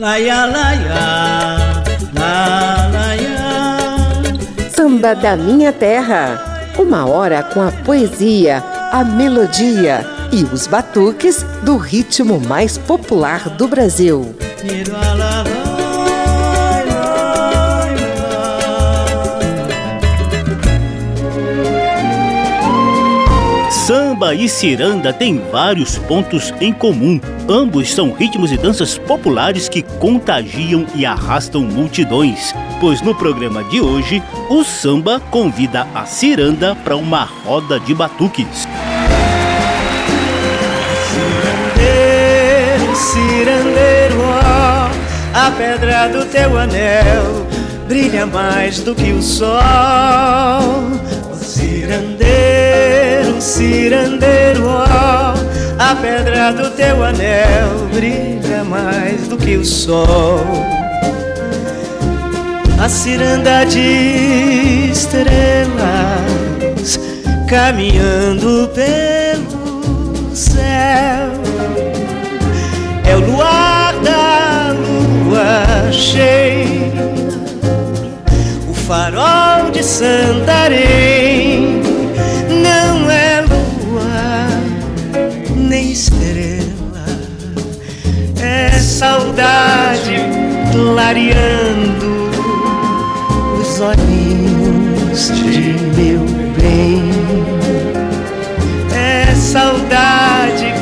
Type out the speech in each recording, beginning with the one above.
Laia, laia, la, laia. Samba da Minha Terra. Uma hora com a poesia, a melodia e os batuques do ritmo mais popular do Brasil. Samba e ciranda têm vários pontos em comum. Ambos são ritmos e danças populares que contagiam e arrastam multidões. Pois no programa de hoje, o samba convida a ciranda para uma roda de batuques. Cirandeiro, cirandeiro, ó, a pedra do teu anel brilha mais do que o sol. Cirandeiro, cirandeiro, ó, a pedra do teu anel brilha mais do que o sol. A ciranda de estrelas caminhando pelo céu. É o luar da lua cheia, o farol de Santarém. Não é estrela, é saudade clareando os olhinhos de meu bem. É saudade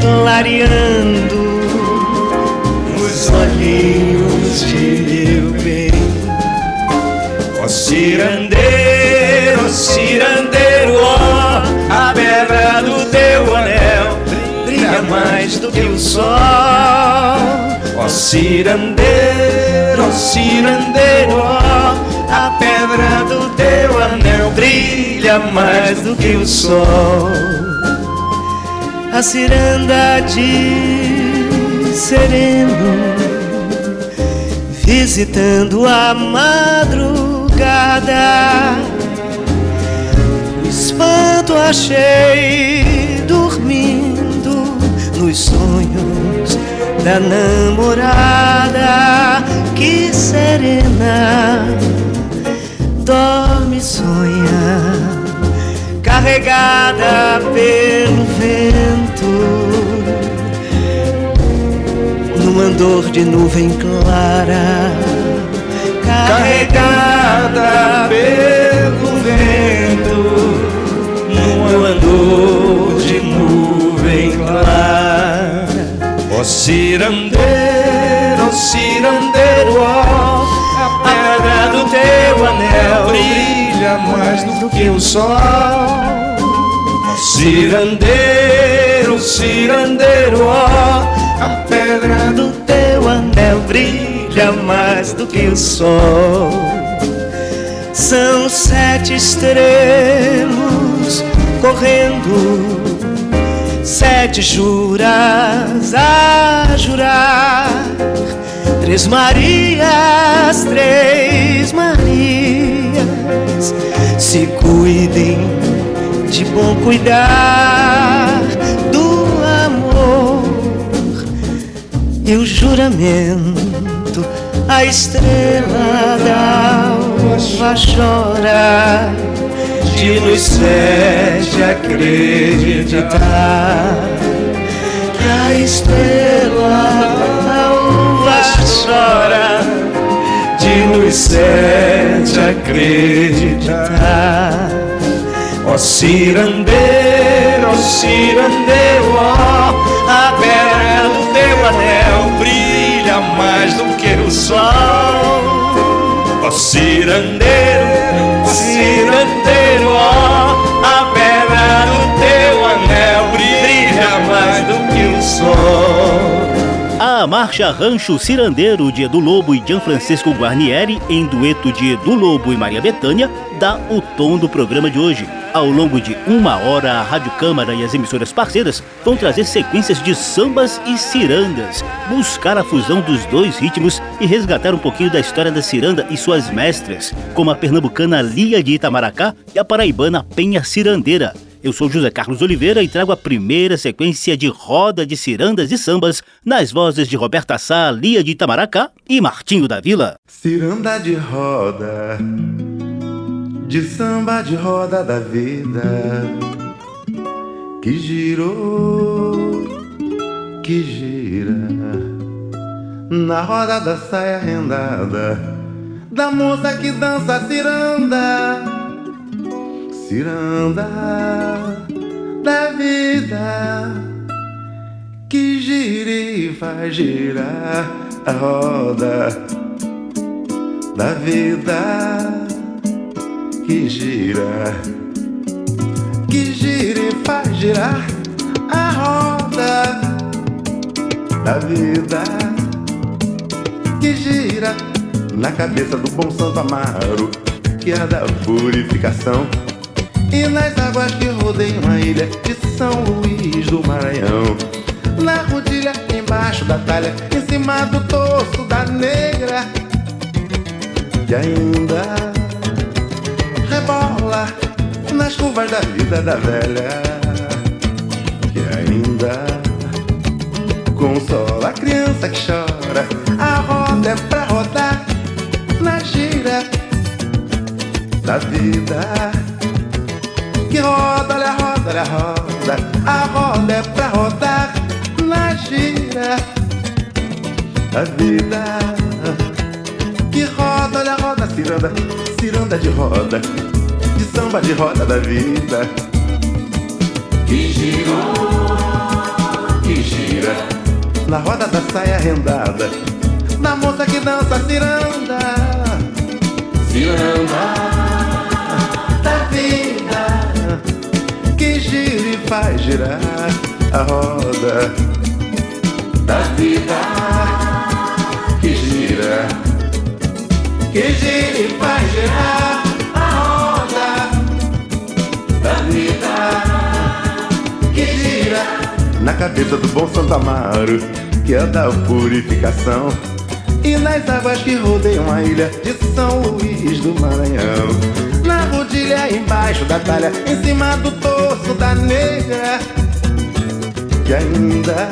clareando os olhinhos de meu bem. Ó cirandeiro, cirandeiro, ó, mais do que o sol. Ó cirandeiro, cirandeiro, ó, a pedra do teu anel brilha mais do que o sol. A ciranda de sereno visitando a madrugada. O espanto achei da namorada que serena. Dorme e sonha, carregada pelo vento. Num andor de nuvem clara, carregada pelo vento, num andor de nuvem clara. Cirandeiro, cirandeiro, ó, a pedra do teu anel brilha mais do que o sol. Cirandeiro, cirandeiro, ó, a pedra do teu anel brilha mais do que o sol. São sete estrelas correndo, sete juras a jurar. Três Marias, três Marias, se cuidem de bom cuidar do amor. E o juramento, a estrela da alva chora de nos sete acreditar que a estrela alva chora de nos sete acreditar. Ó cirandeiro, ó cirandeiro, ó, a pedra do teu anel brilha mais do que o sol. Ó cirandeiro, ó cirandeiro, ó, a pedra do teu anel brilha mais do que o sol. A marcha Rancho Cirandeiro de Edu Lobo e Gianfrancesco Guarnieri, em dueto de Edu Lobo e Maria Bethânia, dá o tom do programa de hoje. Ao longo de uma hora, a Rádio Câmara e as emissoras parceiras vão trazer sequências de sambas e cirandas, buscar a fusão dos dois ritmos e resgatar um pouquinho da história da ciranda e suas mestras, como a pernambucana Lia de Itamaracá e a paraibana Penha Cirandeira. Eu sou José Carlos Oliveira e trago a primeira sequência de roda de cirandas e sambas nas vozes de Roberta Sá, Lia de Itamaracá e Martinho da Vila. Ciranda de roda, de samba de roda da vida, que girou, que gira, na roda da saia rendada, da moça que dança ciranda ciranda da vida que gira e faz girar a roda da vida que gira, que gira e faz girar a roda da vida que gira na cabeça do bom Santo Amaro, que é da purificação e nas águas que rodeiam a ilha de São Luís do Maranhão. Na rodilha, embaixo da talha Em cima do torso da negra. Que ainda rebola Nas curvas da vida da velha. Que ainda consola a criança que chora. A roda é pra rodar na gira da vida que roda, olha, roda, olha, roda. A roda é pra rodar na gira da vida. Que roda, olha, roda, ciranda, ciranda de roda, de samba de roda da vida. Que gira, que gira, na roda da saia rendada, da moça que dança ciranda, ciranda. Que gira e faz girar a roda. Da vida que gira, que gira e faz girar a roda. Da vida que gira. Na cabeça do bom Santo Amaro, que é da purificação. E nas águas que rodeiam a ilha de São Luís do Maranhão rodilha, embaixo da talha, em cima do torso da negra que ainda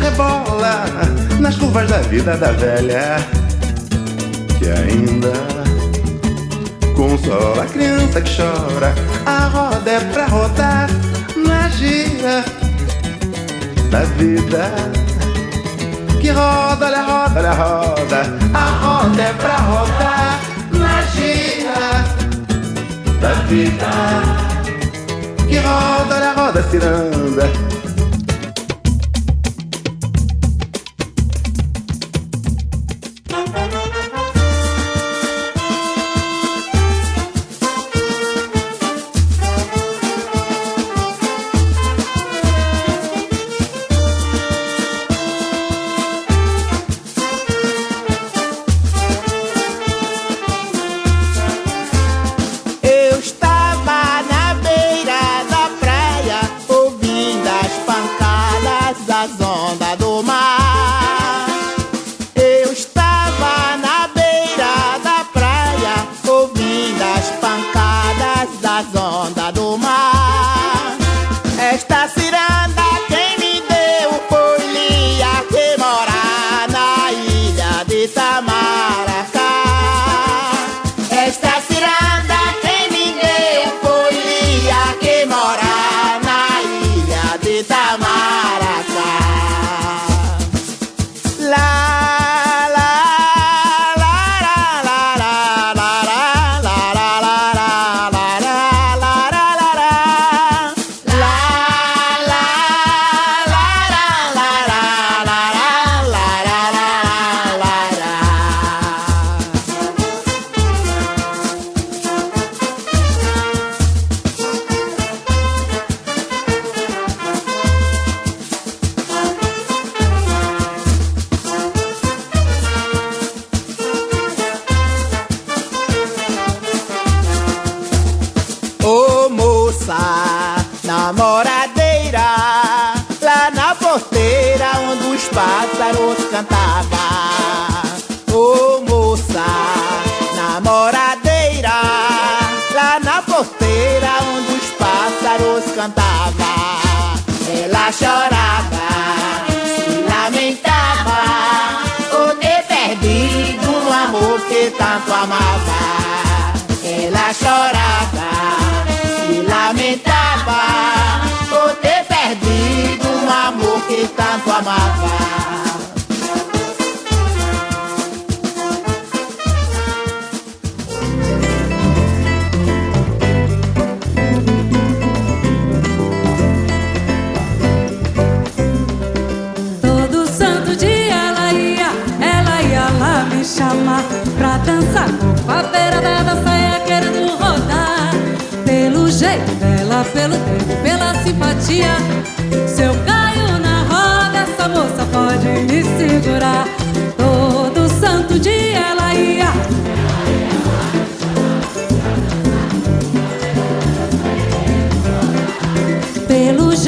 rebola nas curvas da vida da velha que ainda consola a criança que chora. A roda é pra rodar na gira da vida que roda, olha, roda, olha, roda. A roda é pra rodar gira da vida que roda na roda ciranda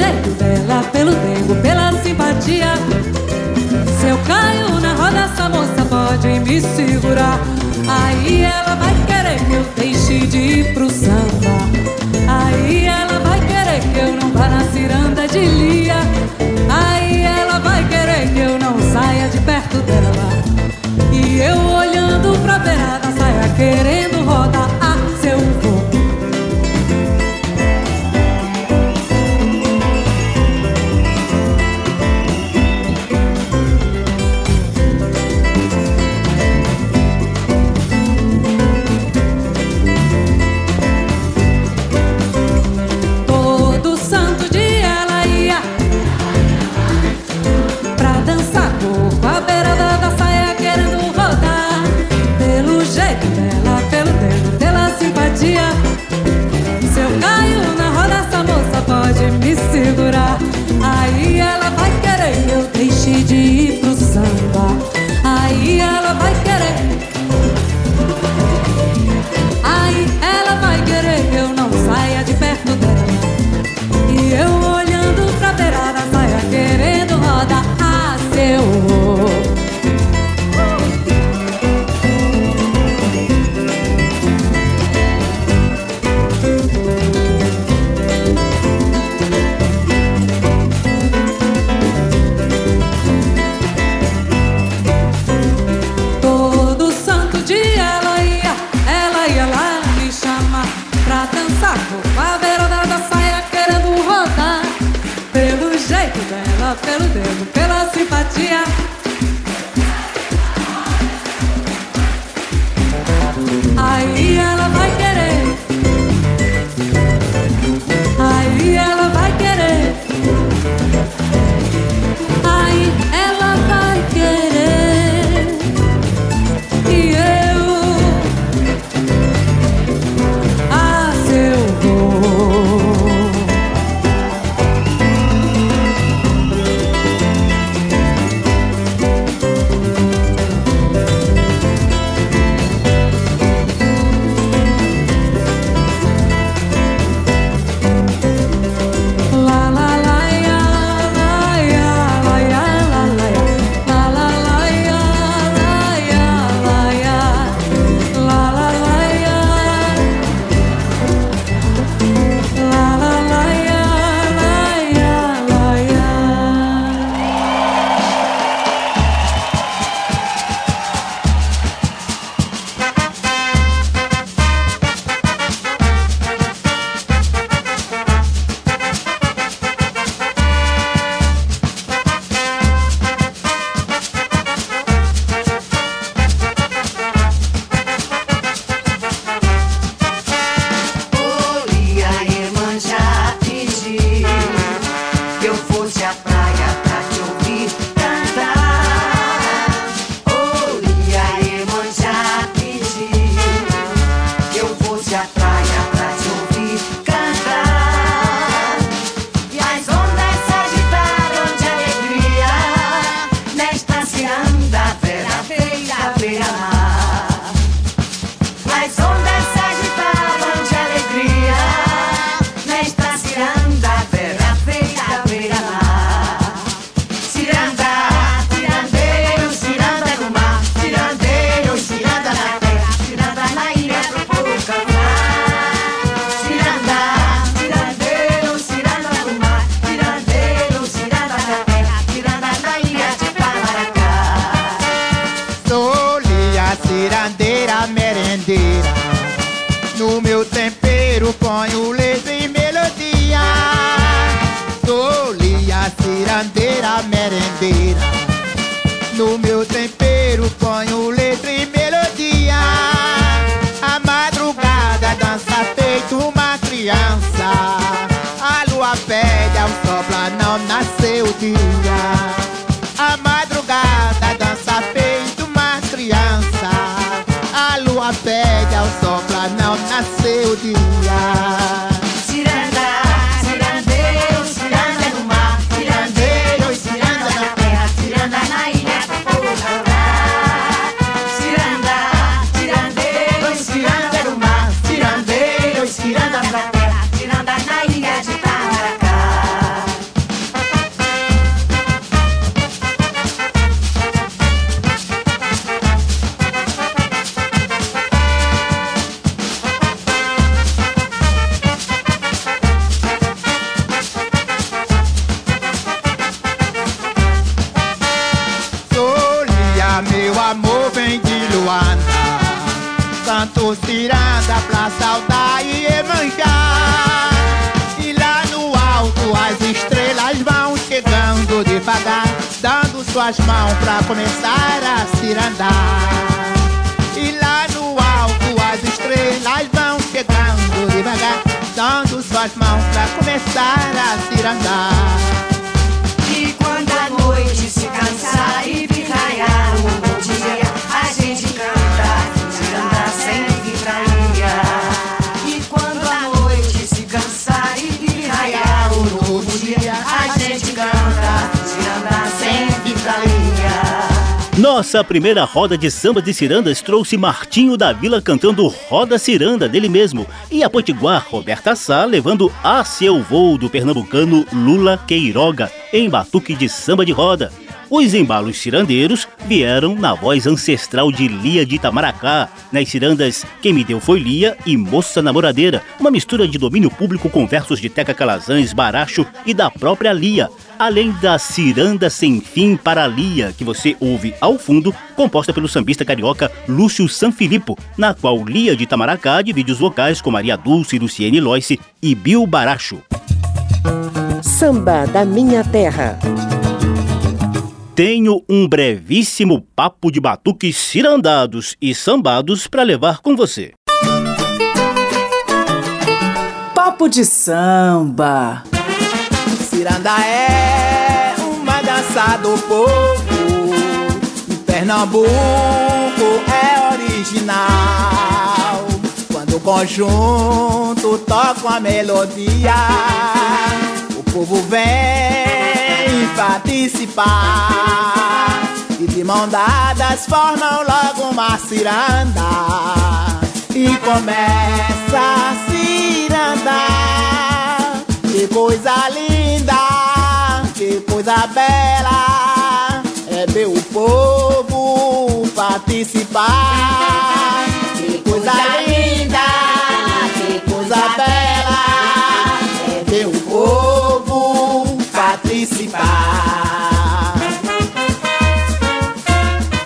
jeito dela, pelo tempo, pela simpatia. Se eu caio na roda, essa moça pode me segurar. Aí ela vai querer que eu deixe de ir pro samba. Aí ela vai querer que eu não vá na ciranda de Lia. Aí ela vai querer que eu não saia de perto dela. E eu olhando pra beirada saia querendo cirandeiro suas mãos pra começar a cirandar. E lá no alto as estrelas vão chegando devagar, dando suas mãos pra começar a cirandar. E quando a noite se cansar e vir raiar o dia, a gente canta, cirandar sem nossa primeira roda de samba de cirandas trouxe Martinho da Vila cantando Roda Ciranda dele mesmo e a potiguar Roberta Sá levando a seu voo do pernambucano Lula Queiroga em batuque de samba de roda. Os embalos cirandeiros vieram na voz ancestral de Lia de Itamaracá, nas cirandas Quem Me Deu Foi Lia e Moça Namoradeira, uma mistura de domínio público com versos de Teca Calazans, Baracho e da própria Lia, além da Ciranda Sem Fim para Lia, que você ouve ao fundo, composta pelo sambista carioca Lúcio Sanfilippo, na qual Lia de Itamaracá divide os vocais com Maria Dulce, Luciene Loice e Bill Baracho. Samba da Minha Terra tenho um brevíssimo papo de batuques cirandados e sambados para levar com você. Papo de samba. Ciranda é uma dança do povo. Em Pernambuco é original. Quando o conjunto toca uma melodia, o povo vem participar. E de mão dadas formam logo uma ciranda. E começa a cirandar Que coisa linda, que coisa bela. É o povo participar. Que coisa linda, que coisa bela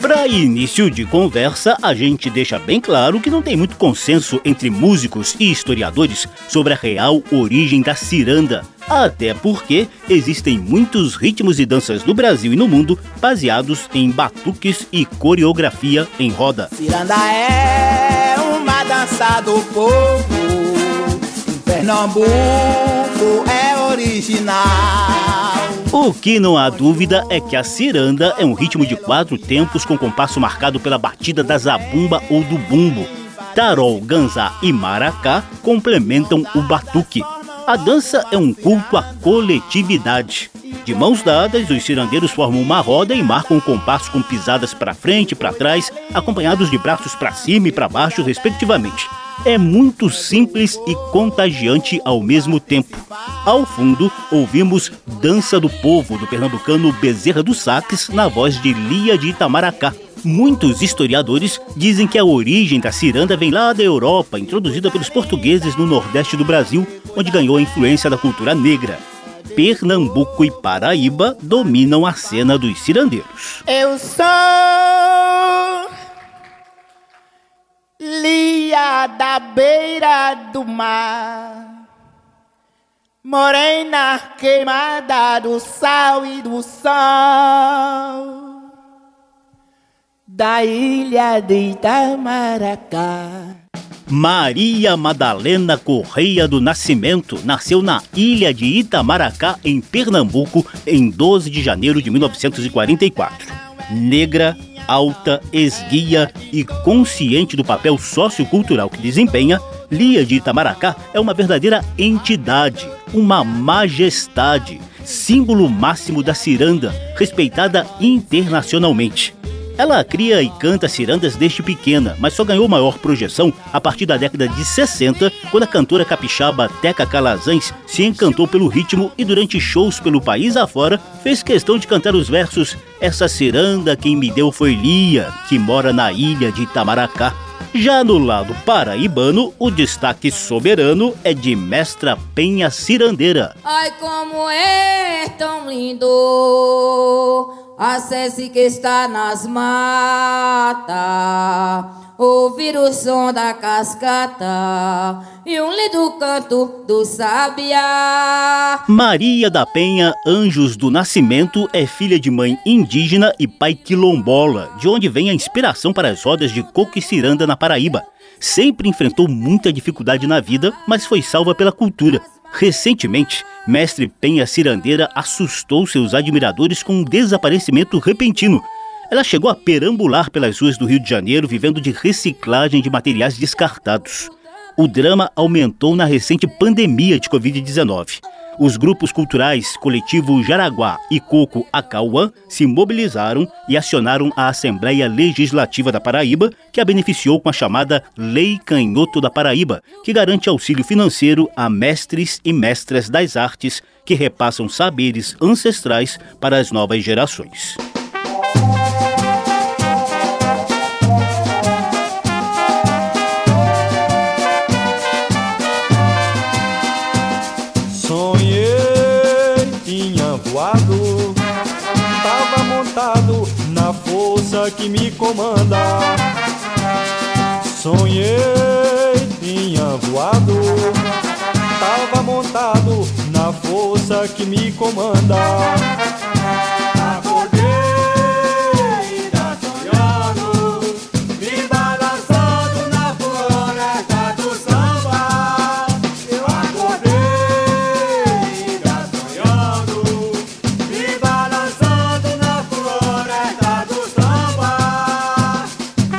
Para início de conversa, a gente deixa bem claro que não tem muito consenso entre músicos e historiadores sobre a real origem da ciranda. Até porque existem muitos ritmos e danças no Brasil e no mundo baseados em batuques e coreografia em roda. Ciranda é uma dança do povo. Pernambuco é original. O que não há dúvida é que a ciranda é um ritmo de quatro tempos com compasso marcado pela batida da zabumba ou do bumbo. Tarol, ganzá e maracá complementam o batuque. A dança é um culto à coletividade. De mãos dadas, os cirandeiros formam uma roda e marcam o compasso com pisadas para frente e para trás, acompanhados de braços para cima e para baixo, respectivamente é muito simples e contagiante ao mesmo tempo. Ao fundo, ouvimos Dança do Povo, do pernambucano Bezerra dos Saques, na voz de Lia de Itamaracá. Muitos historiadores dizem que a origem da ciranda vem lá da Europa, introduzida pelos portugueses no nordeste do Brasil, onde ganhou a influência da cultura negra. Pernambuco e Paraíba dominam a cena dos cirandeiros. Eu sou Lia da beira do mar, morena queimada do sal e do sol. da ilha de Itamaracá. Maria Madalena Correia do Nascimento nasceu na ilha de Itamaracá, em Pernambuco, em 12 de janeiro de 1944. Negra, alta, esguia e consciente do papel sociocultural que desempenha, Lia de Itamaracá é uma verdadeira entidade, uma majestade, símbolo máximo da ciranda, respeitada internacionalmente. Ela cria e canta cirandas desde pequena, mas só ganhou maior projeção a partir da década de 60, quando a cantora capixaba Teca Calazans se encantou pelo ritmo e durante shows pelo país afora fez questão de cantar os versos Essa ciranda quem me deu foi Lia, que mora na ilha de Itamaracá. Já no lado paraibano, o destaque soberano é de Mestra Penha Cirandeira. Ai, como é tão lindo Acesse que está nas matas, ouvir o som da cascata e um lindo canto do sabiá. Maria da Penha Anjos do Nascimento é filha de mãe indígena e pai quilombola, de onde vem a inspiração para as rodas de coco e ciranda na Paraíba. Sempre enfrentou muita dificuldade na vida, mas foi salva pela cultura. Recentemente, Mestre Penha Cirandeira assustou seus admiradores com um desaparecimento repentino. Ela chegou a perambular pelas ruas do Rio de Janeiro vivendo de reciclagem de materiais descartados. O drama aumentou na recente pandemia de Covid-19. Os grupos culturais Coletivo Jaraguá e Coco Acauã se mobilizaram e acionaram a Assembleia Legislativa da Paraíba, que a beneficiou com a chamada Lei Canhoto da Paraíba, que garante auxílio financeiro a mestres e mestras das artes que repassam saberes ancestrais para as novas gerações. Que me comanda. Sonhei, tinha voado, tava montado na força que me comanda.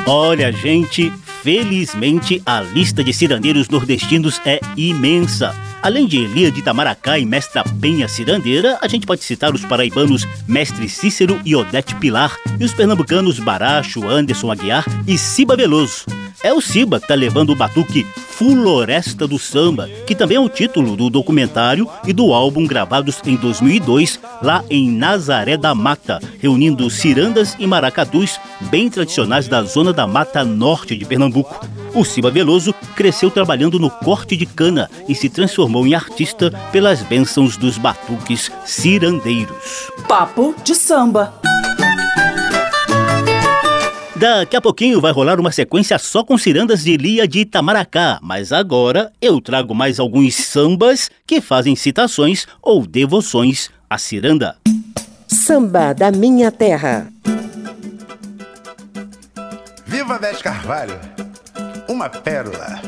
Olha, gente, felizmente a lista de cirandeiros nordestinos é imensa. Além de Elia de Itamaracá e Mestra Penha Cirandeira, a gente pode citar os paraibanos Mestre Cícero e Odete Pilar e os pernambucanos Baracho, Anderson Aguiar e Ciba Veloso. É o Ciba que tá levando o batuque Floresta do Samba, que também é o título do documentário e do álbum gravados em 2002 lá em Nazaré da Mata, reunindo cirandas e maracatus bem tradicionais da zona da Mata Norte de Pernambuco. O Ciba Veloso cresceu trabalhando no corte de cana e se transformou em artista pelas bênçãos dos batuques cirandeiros. Papo de samba. Daqui a pouquinho vai rolar uma sequência só com cirandas de Lia de Itamaracá, mas agora eu trago mais alguns sambas que fazem citações ou devoções à ciranda. Samba da minha terra. Viva Bete Carvalho, uma pérola.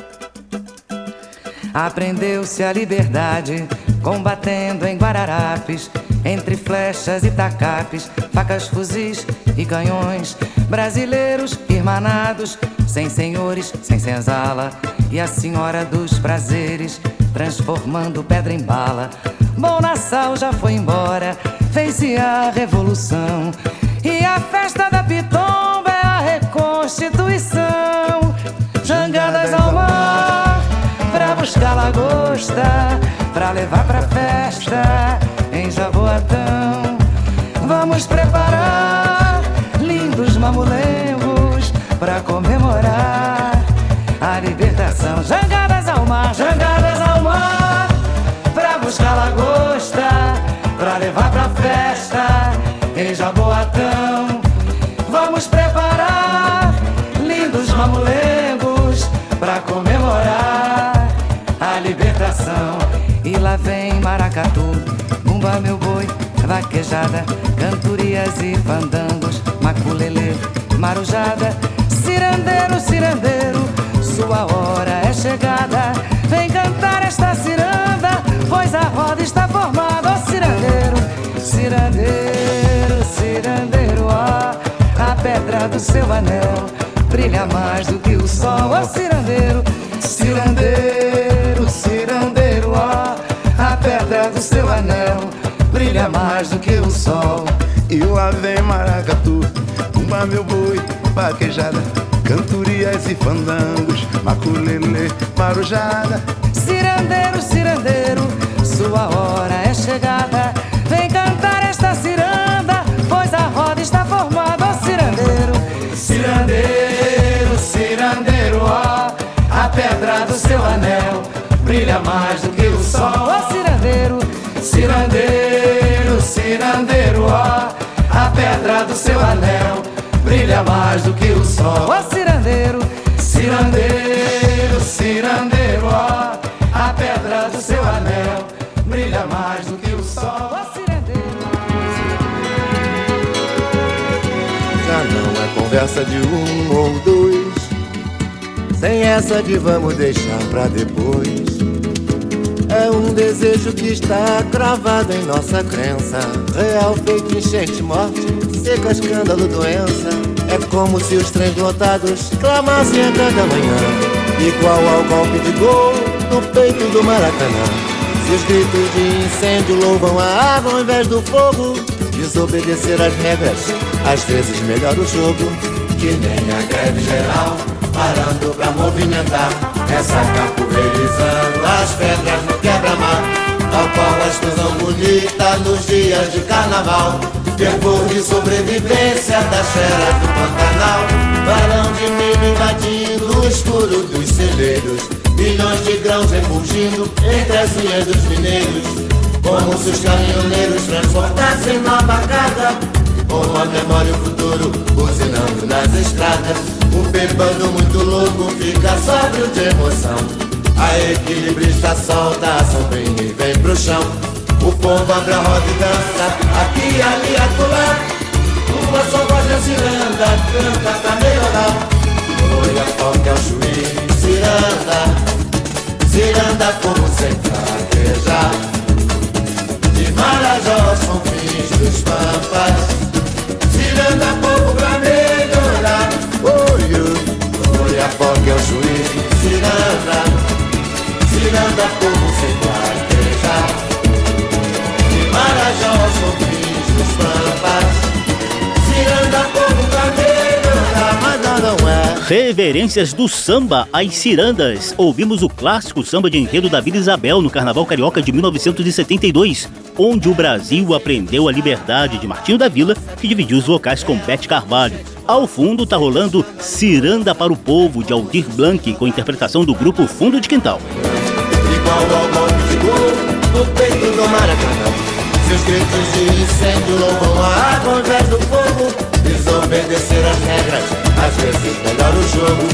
Aprendeu-se a liberdade combatendo em Guararapes entre flechas e tacapes, facas, fuzis e canhões, brasileiros irmanados, sem senhores, sem senzala, e a senhora dos prazeres, transformando pedra em bala. Bom Nassau já foi embora, fez-se a revolução, e a festa da pitomba é a reconstituição. Jangadas ao mar, pra buscar lagosta, pra levar pra festa em Jaboatão. Vamos preparar lindos mamulengos para comemorar Maracatu Bumba meu boi, vaquejada, cantorias e fandangos, maculele, marujada. Cirandeiro, cirandeiro, sua hora é chegada. Vem cantar esta ciranda, pois a roda está formada. Ó cirandeiro, cirandeiro, cirandeiro, ó, a pedra do seu anel brilha mais do que o sol. Ó cirandeiro, cirandeiro, seu anel brilha mais do que o sol. E lá vem maracatu, tumba meu boi, vaquejada, cantorias e fandangos, maculele, marujada. Cirandeiro, cirandeiro, sua hora é chegada. Vem cantar esta ciranda, pois a roda está formada. Ó cirandeiro, cirandeiro, cirandeiro, ó, a pedra do seu anel brilha mais do do seu anel brilha mais do que o sol. Ó cirandeiro, cirandeiro, cirandeiro, ó, a pedra do seu anel brilha mais do que o sol. Ó cirandeiro. Já não é conversa de um ou dois. Sem essa de vamos deixar pra depois. É um desejo que está cravado em nossa crença. Real feito enchente, morte, seca, escândalo, doença. É como se os trens lotados clamassem a cada manhã. Igual ao golpe de gol no peito do Maracanã. Se os gritos de incêndio louvam a água ao invés do fogo, desobedecer as regras, às vezes melhora o jogo. Que nem a greve geral, parando pra movimentar. Essa capoeirizando as pedras no quebra-mar. Tal qual a explosão bonita nos dias de carnaval. Fervor de sobrevivência das feras do Pantanal. Barão de milho invadindo o escuro dos celeiros. Milhões de grãos refulgindo entre as unhas dos mineiros. Como se os caminhoneiros transportassem nova carga. Com a memória e o futuro buzinando nas estradas. Um bebando muito louco fica sóbrio de emoção. A equilibrista solta a sombrinha e vem pro chão. O pombo abre a roda e dança, aqui, ali, acolá. Uma só voz da ciranda, canta pra melhorar. Olha qual é o juiz, ciranda. Ciranda como sem fraquejar. De Marajó são fins dos pampas. Ciranda povo Oi, oi, a foca é o juiz. Ciranda, ciranda povo sem fraquejar. De Marajó são Reverências do samba às cirandas. Ouvimos o clássico samba de enredo da Vila Isabel no Carnaval Carioca de 1972, onde o Brasil aprendeu a liberdade de Martinho da Vila, que dividiu os vocais com Bete Carvalho. Ao fundo tá rolando Ciranda para o Povo, de Aldir Blanc, com interpretação do grupo Fundo de Quintal. Igual ao peito do Maracanã. Seus gritos de incêndio louvam a água ao invés do fogo. Desobedecer as regras, às vezes melhora o jogo.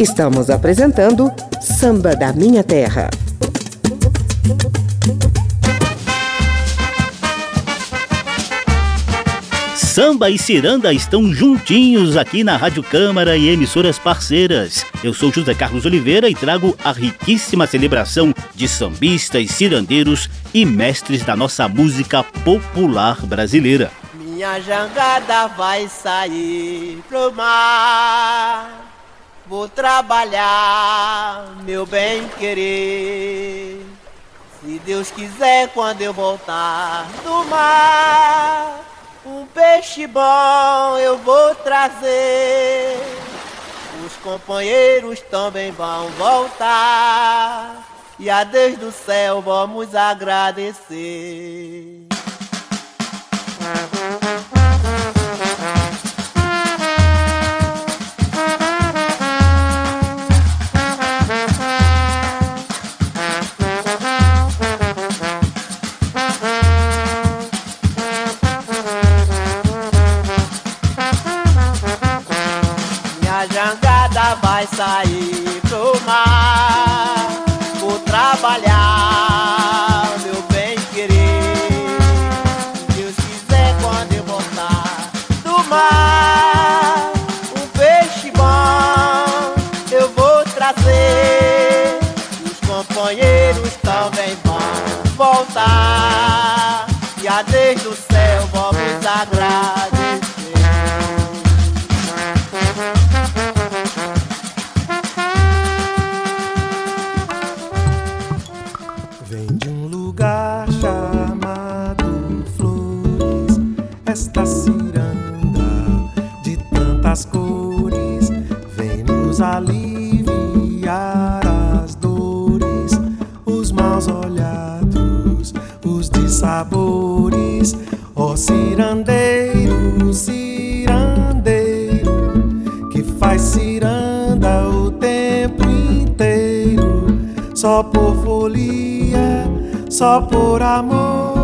Estamos apresentando Samba da Minha Terra. Samba e Ciranda estão juntinhos aqui na Rádio Câmara e emissoras parceiras. Eu sou José Carlos Oliveira e trago a riquíssima celebração de sambistas, cirandeiros e mestres da nossa música popular brasileira. Minha jangada vai sair pro mar. Vou trabalhar, meu bem querer. Se Deus quiser, quando eu voltar do mar, um peixe bom eu vou trazer. Os companheiros também vão voltar. E a Deus do céu vamos agradecer. Vai sair pro mar. Vou trabalhar, meu bem querer. Deus quiser, quando eu voltar do mar um peixe bom eu vou trazer. Os companheiros também vão voltar. E a desde o céu vamos agradecer. Vem aliviar as dores, os maus olhados, os dissabores. Ó cirandeiro, cirandeiro, que faz ciranda o tempo inteiro, só por folia, só por amor.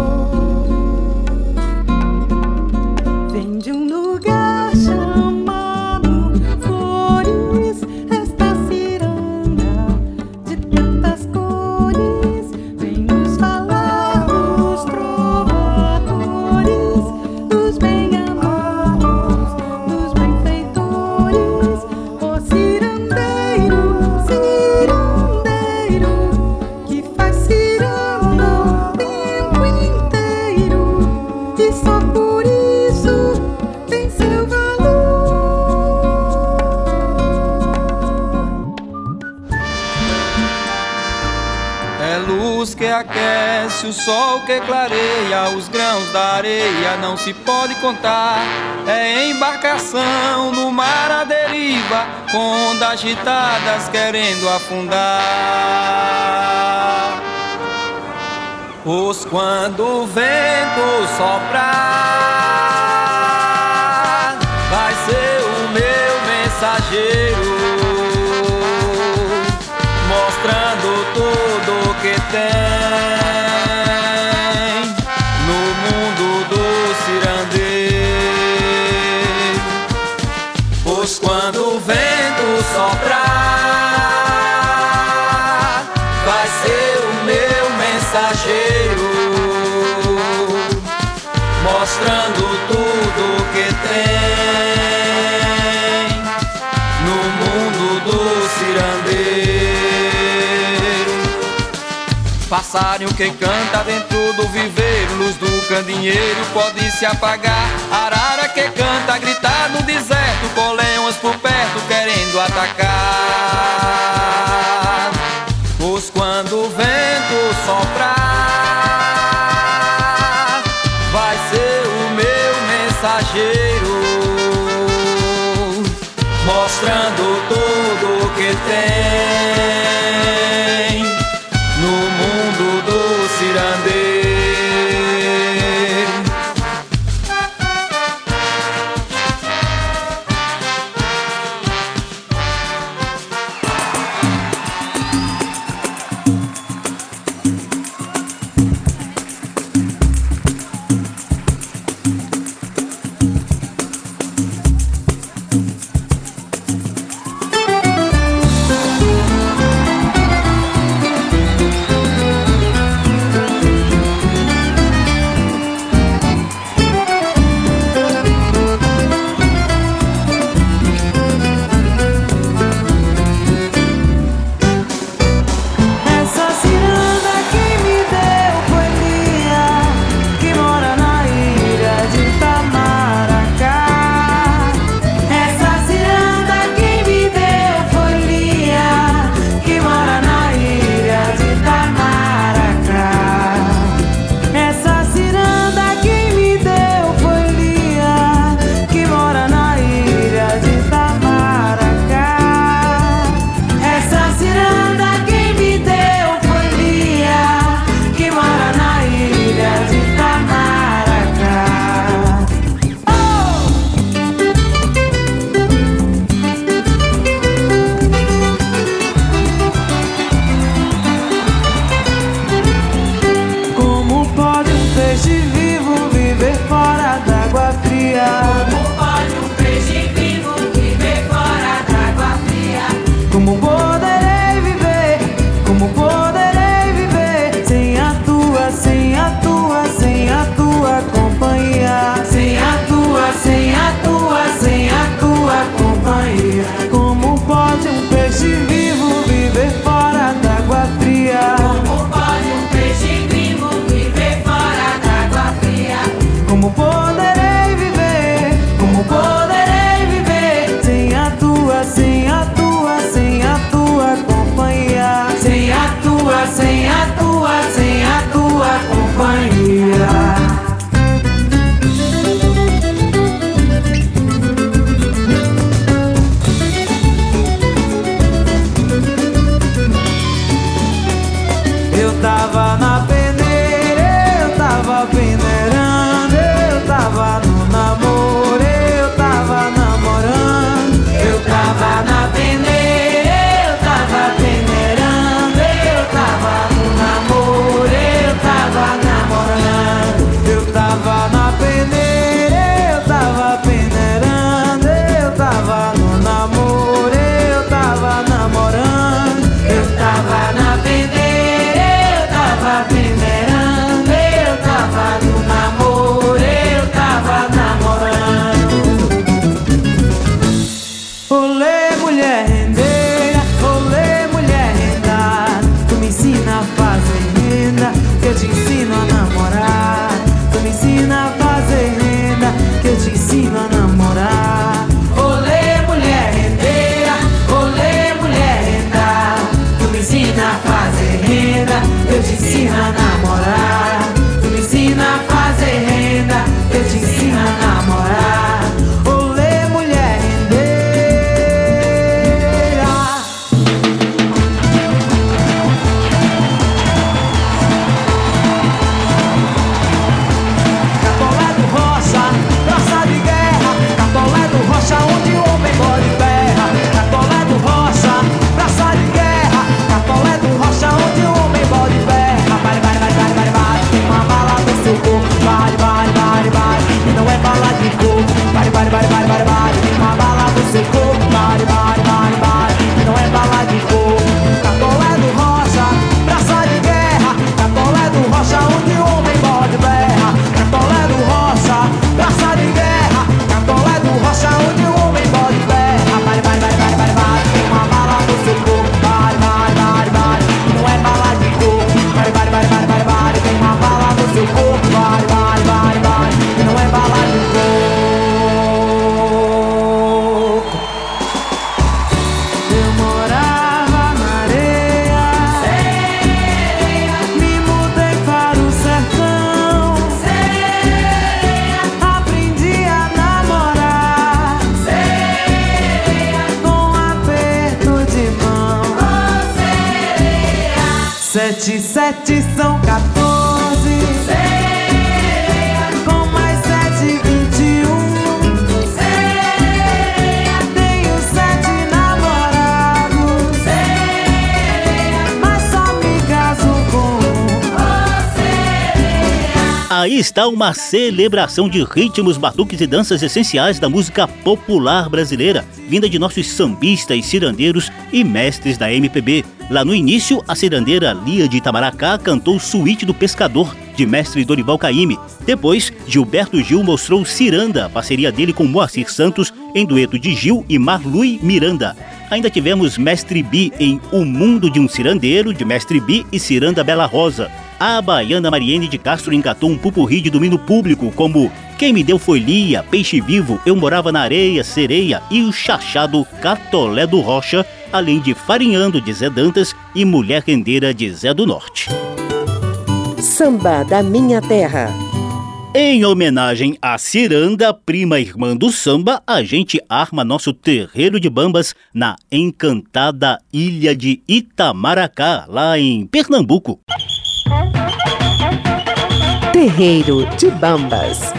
Aquece, o sol que clareia, os grãos da areia não se pode contar. É embarcação no mar à deriva, com ondas agitadas querendo afundar. Pois quando o vento soprar, vai ser o meu mensageiro mensageiro, mostrando tudo que tem no mundo do cirandeiro. Passarinho que canta dentro do viveiro, luz do candinheiro pode se apagar. Arara que canta, gritar no deserto, coleões por perto querendo atacar. Tudo sete, sete Aí está uma celebração de ritmos, batuques e danças essenciais da música popular brasileira, vinda de nossos sambistas, cirandeiros e mestres da MPB. Lá no início, a cirandeira Lia de Itamaracá cantou Suíte do Pescador, de mestre Dorival Caymmi. Depois, Gilberto Gil mostrou Ciranda, parceria dele com Moacir Santos, em dueto de Gil e Marlui Miranda. Ainda tivemos Mestre Bi em O Mundo de um Cirandeiro, de Mestre Bi e Ciranda Bela Rosa. A baiana Mariene de Castro engatou um pupurri de domínio público, como Quem Me Deu Foi Lia, Peixe Vivo, Eu Morava na Areia, Sereia e o chachado Catolé do Rocha, além de Farinhando de Zé Dantas e Mulher Rendeira de Zé do Norte. Samba da Minha Terra. Em homenagem à Ciranda, prima irmã do samba, a gente arma nosso terreiro de bambas na encantada ilha de Itamaracá, lá em Pernambuco. Terreiro de Bambas.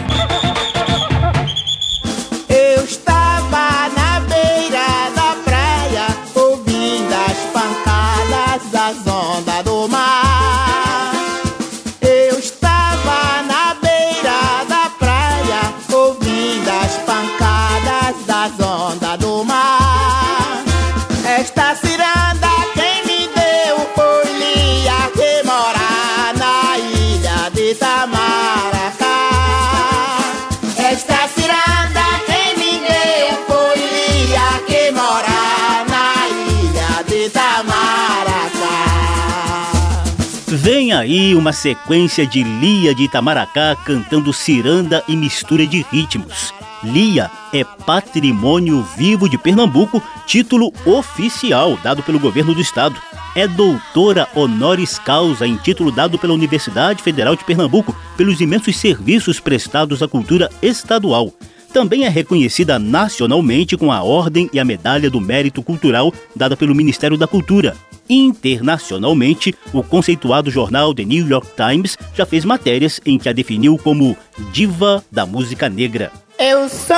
Aí uma sequência de Lia de Itamaracá cantando ciranda e mistura de ritmos. Lia é patrimônio vivo de Pernambuco, título oficial dado pelo governo do estado. É doutora honoris causa em título dado pela Universidade Federal de Pernambuco pelos imensos serviços prestados à cultura estadual. Também é reconhecida nacionalmente com a Ordem e a Medalha do Mérito Cultural dada pelo Ministério da Cultura. Internacionalmente, o conceituado jornal The New York Times já fez matérias em que a definiu como diva da música negra. Eu sou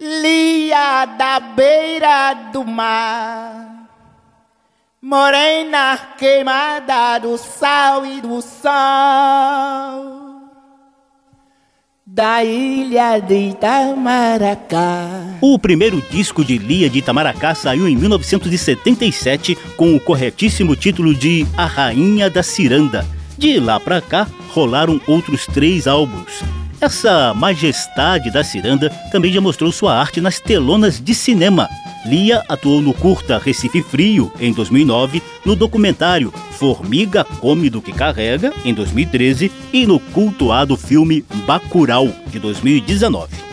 Lia da beira do mar, morena queimada do sal e do sol, da ilha de Itamaracá. O primeiro disco de Lia de Itamaracá saiu em 1977 com o corretíssimo título de A Rainha da Ciranda. De lá pra cá, rolaram outros três álbuns. Essa majestade da ciranda também já mostrou sua arte nas telonas de cinema. Lia atuou no curta Recife Frio, em 2009, no documentário Formiga Come do que Carrega, em 2013, e no cultuado filme Bacurau, de 2019.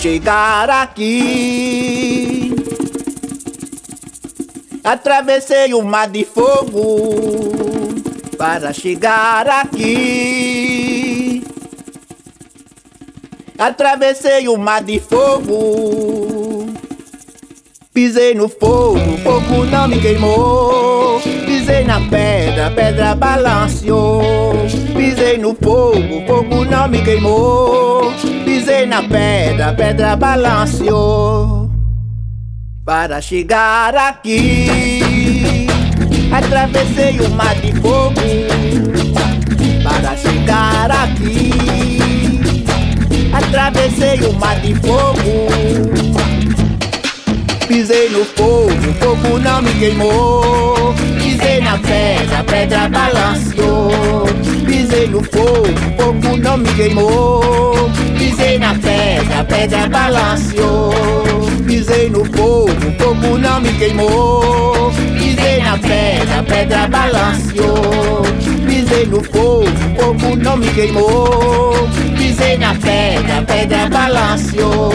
Chegar aqui, atravessei o mar de fogo para chegar aqui. Atravessei o mar de fogo. Pisei no fogo, fogo não me queimou. Pisei na pedra, pedra balanceou. Pisei no fogo, fogo não me queimou. Pisei na pedra, pedra balanceou. Para chegar aqui. Atravessei o mar de fogo para chegar aqui. Atravessei o mar de fogo. Pisei no fogo, fogo não me queimou. Pisei na pedra, pedra balançou. Pisei no fogo, fogo não me queimou. Pisei na pedra, pedra balançou. Pisei no fogo, fogo não me queimou. Pisei na pedra, pedra balanceou. Pisei no fogo, fogo não me queimou. Pisei na pedra, pedra balanceou.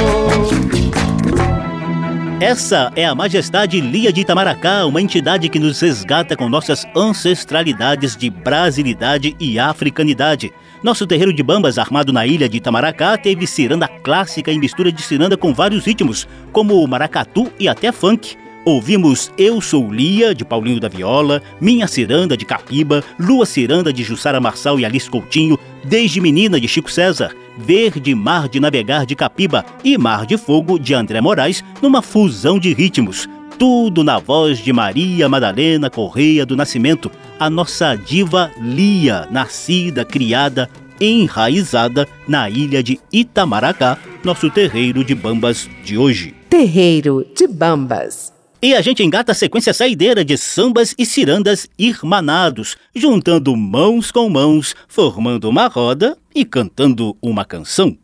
Essa é a Majestade Lia de Itamaracá, uma entidade que nos resgata com nossas ancestralidades de brasilidade e africanidade. Nosso terreiro de bambas, armado na ilha de Itamaracá, teve ciranda clássica em mistura de ciranda com vários ritmos, como maracatu e até funk. Ouvimos Eu Sou Lia, de Paulinho da Viola, Minha Ciranda, de Capiba, Lua Ciranda, de Jussara Marçal e Alice Coutinho, Desde Menina, de Chico César, Verde Mar de Navegar, de Capiba e Mar de Fogo, de André Moraes, numa fusão de ritmos. Tudo na voz de Maria Madalena Correia do Nascimento, a nossa diva Lia, nascida, criada, enraizada na ilha de Itamaracá, nosso terreiro de bambas de hoje. Terreiro de Bambas. E a gente engata a sequência saideira de sambas e cirandas irmanados, juntando mãos com mãos, formando uma roda e cantando uma canção.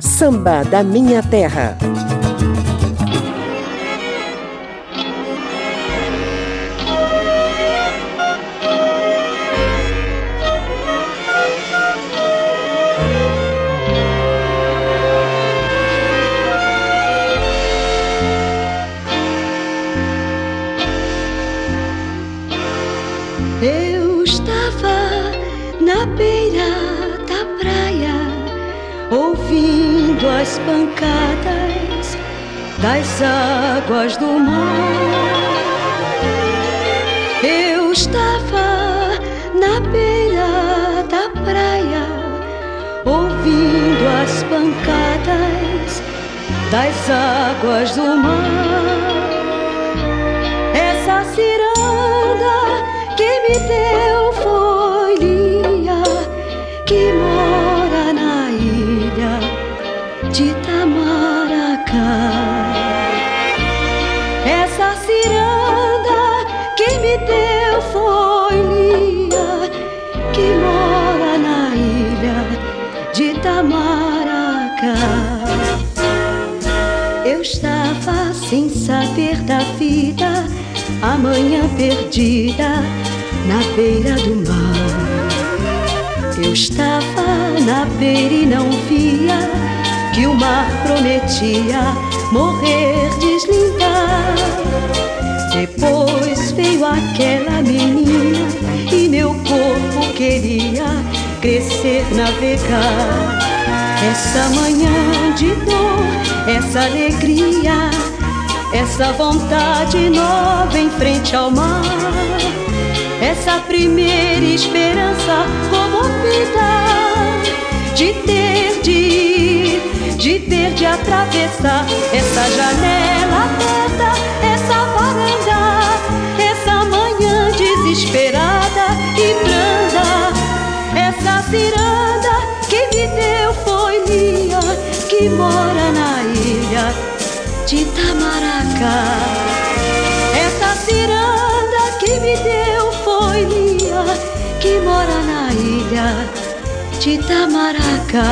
Samba da Minha Terra. Ouvindo as pancadas das águas do mar. Eu estava na beira da praia, ouvindo as pancadas das águas do mar. Essa ciranda que me deu foi Lia, que mora amanhã perdida na beira do mar. Eu estava na beira e não via que o mar prometia morrer, deslindar. Depois veio aquela menina e meu corpo queria crescer, navegar. Essa manhã de dor, essa alegria, essa vontade nova em frente ao mar. Essa primeira esperança comovida de ter de ir, de ter de atravessar essa janela aberta, essa varanda, essa manhã desesperada e branda, essa ciranda que me deu foi Lia, que mora na ilha de Itamaracá. Essa ciranda que me deu foi Lia, que mora na na ilha de Itamaracá.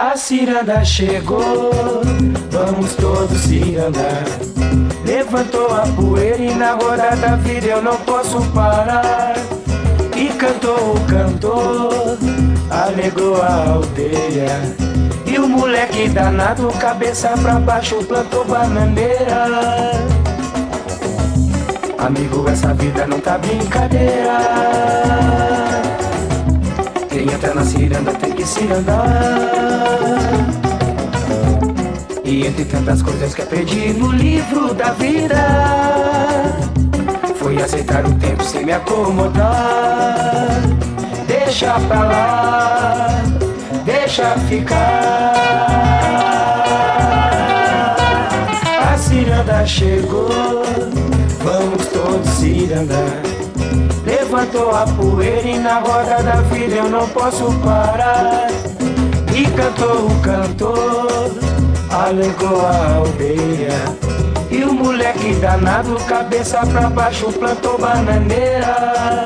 A ciranda chegou, vamos todos cirandar. Levantou a poeira e na roda da vida eu não posso parar. Cantou o cantor, alegrou a aldeia. E o moleque danado, cabeça pra baixo, plantou bananeira. Amigo, essa vida não tá brincadeira. Quem entra na ciranda tem que cirandar. E entre tantas coisas que aprendi no livro da vida, foi aceitar o tempo sem me acomodar. Deixa pra lá, deixa ficar. A ciranda chegou, vamos todos cirandar. Levantou a poeira e na roda da vida eu não posso parar. E cantou o cantor, alegou a aldeia. Moleque danado, cabeça pra baixo, plantou bananeira.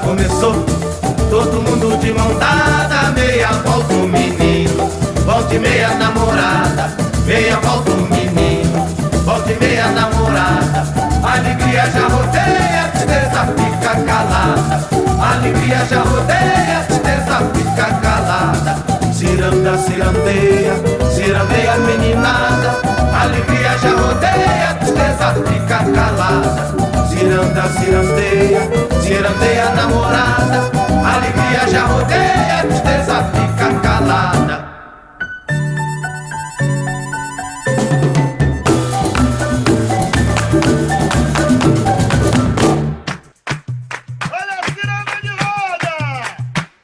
Começou. Todo mundo de mão dada, meia volta o menino, volta e meia namorada, meia volta o menino, volta e meia namorada. Alegria já rodeia, tristeza fica calada. Alegria já rodeia, tristeza fica calada. Ciranda, cirandeia, cirandeia meninada. Alegria já rodeia, tristeza fica calada. Ciranda, cirandeia, cirandeia namorada. Alegria já rodeia, tristeza fica calada.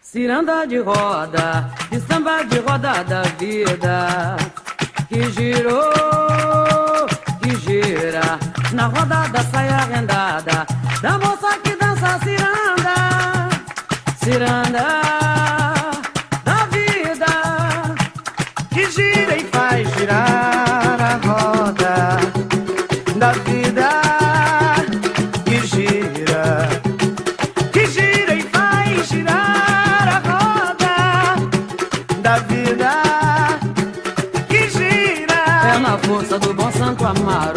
Ciranda de roda, de samba de roda da vida que girou, na roda da saia rendada da moça que dança ciranda, ciranda da vida que gira e faz girar a roda. Da vida que gira, que gira e faz girar a roda. Da vida que gira. É na força do bom Santo Amaro,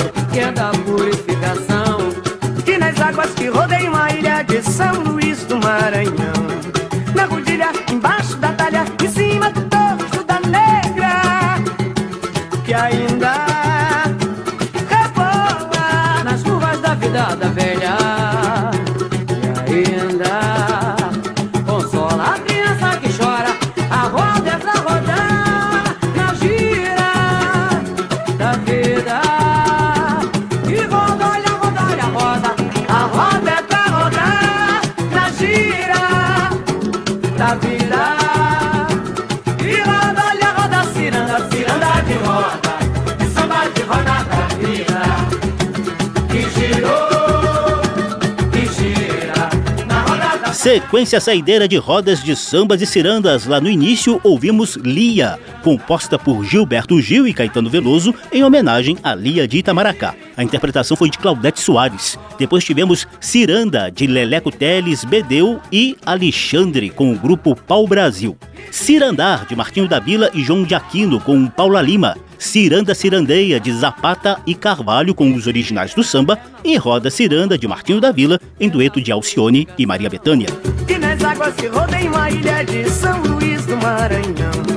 Sequência saideira de rodas de sambas e cirandas. Lá no início ouvimos Lia, composta por Gilberto Gil e Caetano Veloso, em homenagem a Lia de Itamaracá. A interpretação foi de Claudete Soares. Depois tivemos Ciranda, de Leleco Teles, Bedeu e Alexandre, com o grupo Pau Brasil. Cirandar, de Martinho da Vila e João de Aquino, com Paula Lima. Ciranda Cirandeia, de Zapata e Carvalho, com os originais do samba. E Roda Ciranda, de Martinho da Vila, em dueto de Alcione e Maria Bethânia. que nas águas que rodeiam a ilha de São Luís do Maranhão.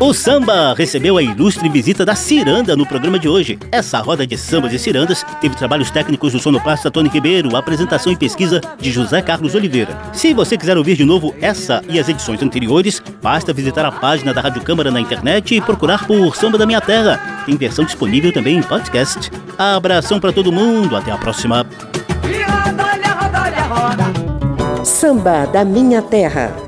O samba recebeu a ilustre visita da Ciranda no programa de hoje. Essa roda de sambas e cirandas teve trabalhos técnicos do sonoplasta Tony Ribeiro, apresentação e pesquisa de José Carlos Oliveira. Se você quiser ouvir de novo essa e as edições anteriores, basta visitar a página da Rádio Câmara na internet e procurar por Samba da Minha Terra. Tem versão disponível também em podcast. Abração para todo mundo, até a próxima. Samba da Minha Terra.